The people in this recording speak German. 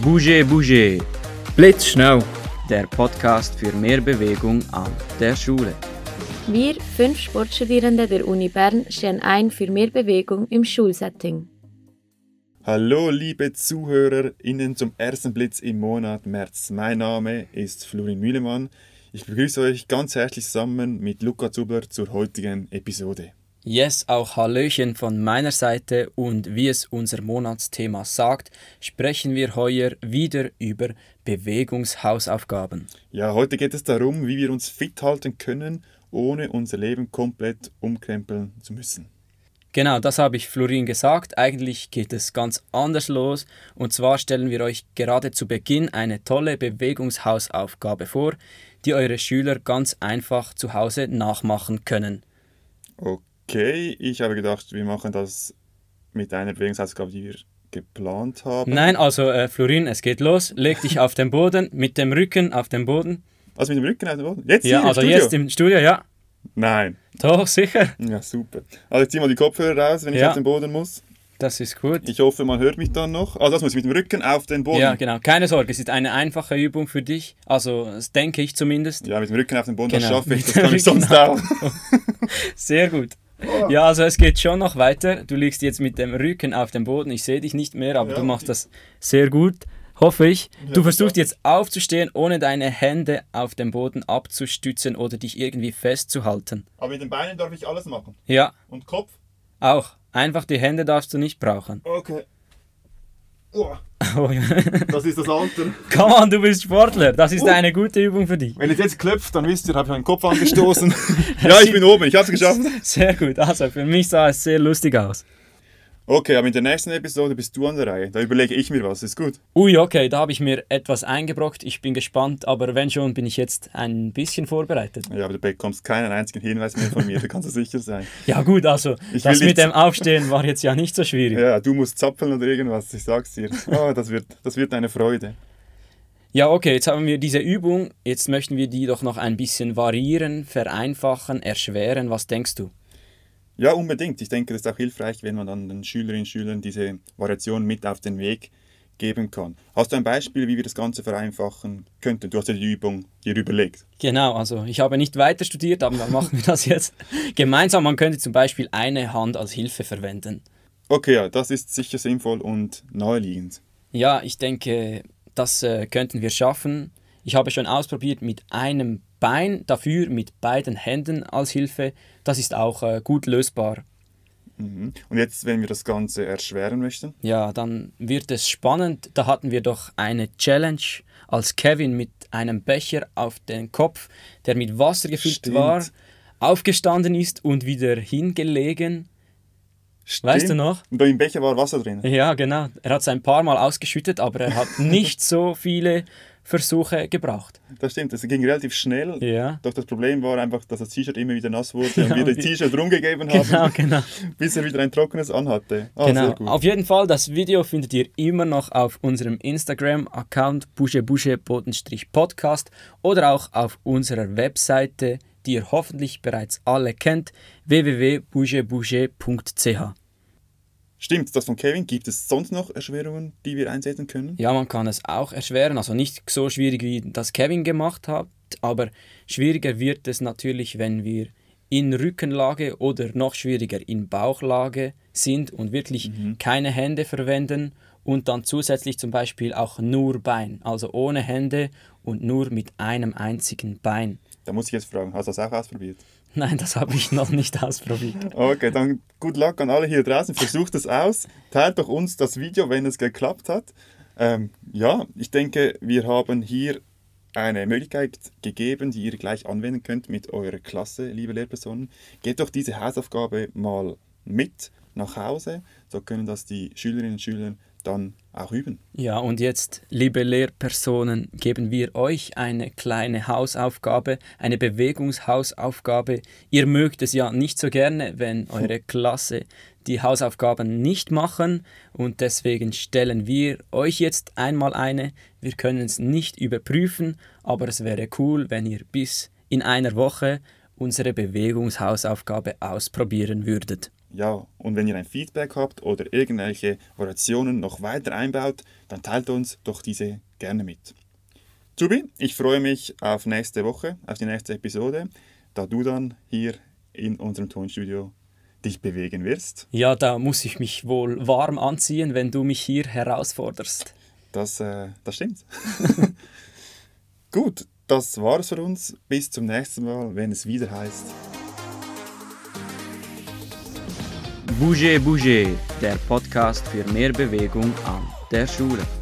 Bouge Bouge, Blitzschnell. der Podcast für mehr Bewegung an der Schule. Wir, fünf Sportstudierende der Uni Bern, stehen ein für mehr Bewegung im Schulsetting. Hallo liebe ZuhörerInnen zum ersten Blitz im Monat März. Mein Name ist Florin Mühlemann. Ich begrüße euch ganz herzlich zusammen mit Luca Zubler zur heutigen Episode. Yes, auch Hallöchen von meiner Seite und wie es unser Monatsthema sagt, sprechen wir heuer wieder über Bewegungshausaufgaben. Ja, heute geht es darum, wie wir uns fit halten können, ohne unser Leben komplett umkrempeln zu müssen. Genau, das habe ich Florin gesagt. Eigentlich geht es ganz anders los. Und zwar stellen wir euch gerade zu Beginn eine tolle Bewegungshausaufgabe vor, die eure Schüler ganz einfach zu Hause nachmachen können. Okay, ich habe gedacht, wir machen das mit einer Bewegungsaufgabe, die wir geplant haben. Nein, also äh, Florin, es geht los. Leg dich auf den Boden, mit dem Rücken auf den Boden. Also mit dem Rücken auf den Boden? Jetzt Ja, also Studio? jetzt im Studio, ja. Nein. Doch, sicher. Ja, super. Also ich zieh mal die Kopfhörer raus, wenn ich Ja. auf den Boden muss. Das ist gut. Ich hoffe, man hört mich dann noch. Also das muss ich mit dem Rücken auf den Boden. Ja, genau. Keine Sorge, es ist eine einfache Übung für dich. Also, das denke ich zumindest. Ja, mit dem Rücken auf den Boden, Genau, das schaffe ich, das kann ich sonst auch. Sehr gut. Ja, also es geht schon noch weiter. Du liegst jetzt mit dem Rücken auf dem Boden. Ich sehe dich nicht mehr, aber Ja, du machst das sehr gut. Hoffe ich. Du Ja, versuchst super. jetzt aufzustehen, ohne deine Hände auf dem Boden abzustützen oder dich irgendwie festzuhalten. Aber mit den Beinen darf ich alles machen. Ja, Und Kopf? auch. Einfach die Hände darfst du nicht brauchen. Okay. Oh, Oh, ja. das ist das Alter. Come on, du bist Sportler. Das ist Oh. eine gute Übung für dich. Wenn es jetzt klopft, dann wisst ihr, habe ich meinen Kopf angestoßen. ja, ich bin oben, ich habe es geschafft. Sehr gut. Also für mich sah es sehr lustig aus. Okay, aber in der nächsten Episode bist du an der Reihe. Da überlege ich mir was, ist gut. Ui, okay, da habe ich mir etwas eingebrockt. Ich bin gespannt, aber wenn schon, bin ich jetzt ein bisschen vorbereitet. Ja, aber du bekommst keinen einzigen Hinweis mehr von mir, da kannst du sicher sein. Ja gut, also Ich das mit dem Aufstehen war jetzt ja nicht so schwierig. Ja, du musst zappeln oder irgendwas, ich sag's dir. Oh, das wird, das wird eine Freude. Ja, okay, jetzt haben wir diese Übung. Jetzt möchten wir die doch noch ein bisschen variieren, vereinfachen, erschweren. Was denkst du? Ja, unbedingt. Ich denke, das ist auch hilfreich, wenn man dann den Schülerinnen und Schülern diese Variation mit auf den Weg geben kann. Hast du ein Beispiel, wie wir das Ganze vereinfachen könnten? Du hast ja die Übung dir überlegt. Genau, also ich habe nicht weiter studiert, aber dann machen wir das jetzt gemeinsam. Man könnte zum Beispiel eine Hand als Hilfe verwenden. Okay, ja, das ist sicher sinnvoll und naheliegend. Ja, ich denke, das äh, könnten wir schaffen. Ich habe schon ausprobiert mit einem Bein, dafür mit beiden Händen als Hilfe. Das ist auch äh, gut lösbar. Mhm. Und jetzt, wenn wir das Ganze erschweren möchten? Ja, dann wird es spannend. Da hatten wir doch eine Challenge, als Kevin mit einem Becher auf den Kopf, der mit Wasser gefüllt Stimmt. war, aufgestanden ist und wieder hingelegen. Weißt du noch? Und da im Becher war Wasser drin. Ja, genau. Er hat es ein paar Mal ausgeschüttet, aber er hat nicht so viele Versuche gebraucht. Das stimmt, es ging relativ schnell. Ja. Doch das Problem war einfach, dass das T-Shirt immer wieder nass wurde und Ja, wir das wie- T-Shirt rumgegeben haben, Genau, genau. bis er wieder ein trockenes anhatte. Ah, genau. Auf jeden Fall, das Video findet ihr immer noch auf unserem Instagram-Account buschebusche-podcast oder auch auf unserer Webseite, die ihr hoffentlich bereits alle kennt, www.buschebusche.ch. Stimmt, das von Kevin. Gibt es sonst noch Erschwerungen, die wir einsetzen können? Ja, man kann es auch erschweren, also nicht so schwierig wie das Kevin gemacht hat, aber schwieriger wird es natürlich, wenn wir in Rückenlage oder noch schwieriger in Bauchlage sind und wirklich keine Hände verwenden und dann zusätzlich zum Beispiel auch nur Bein, also ohne Hände und nur mit einem einzigen Bein. Da muss ich jetzt fragen, hast du das auch ausprobiert? Nein, das habe ich noch nicht ausprobiert. Okay, dann gut Luck an alle hier draußen. Versucht es aus. Teilt doch uns das Video, wenn es geklappt hat. Ähm, ja, ich denke, wir haben hier eine Möglichkeit gegeben, die ihr gleich anwenden könnt mit eurer Klasse, liebe Lehrpersonen. Geht doch diese Hausaufgabe mal mit nach Hause. So können das die Schülerinnen und Schüler dann auch üben. Ja, und jetzt, liebe Lehrpersonen, geben wir euch eine kleine Hausaufgabe, eine Bewegungshausaufgabe. Ihr mögt es ja nicht so gerne, wenn eure Klasse die Hausaufgaben nicht machen und deswegen stellen wir euch jetzt einmal eine. Wir können es nicht überprüfen, aber es wäre cool, wenn ihr bis in einer Woche unsere Bewegungshausaufgabe ausprobieren würdet. Ja, und wenn ihr ein Feedback habt oder irgendwelche Variationen noch weiter einbaut, dann teilt uns doch diese gerne mit. Zubi, ich freue mich auf nächste Woche, auf die nächste Episode, da du dann hier in unserem Tonstudio dich bewegen wirst. Ja, da muss ich mich wohl warm anziehen, wenn du mich hier herausforderst. Das, äh, das stimmt. Gut, das war es für uns. Bis zum nächsten Mal, wenn es wieder heißt. Bouger Bouger, der Podcast für mehr Bewegung an der Schule.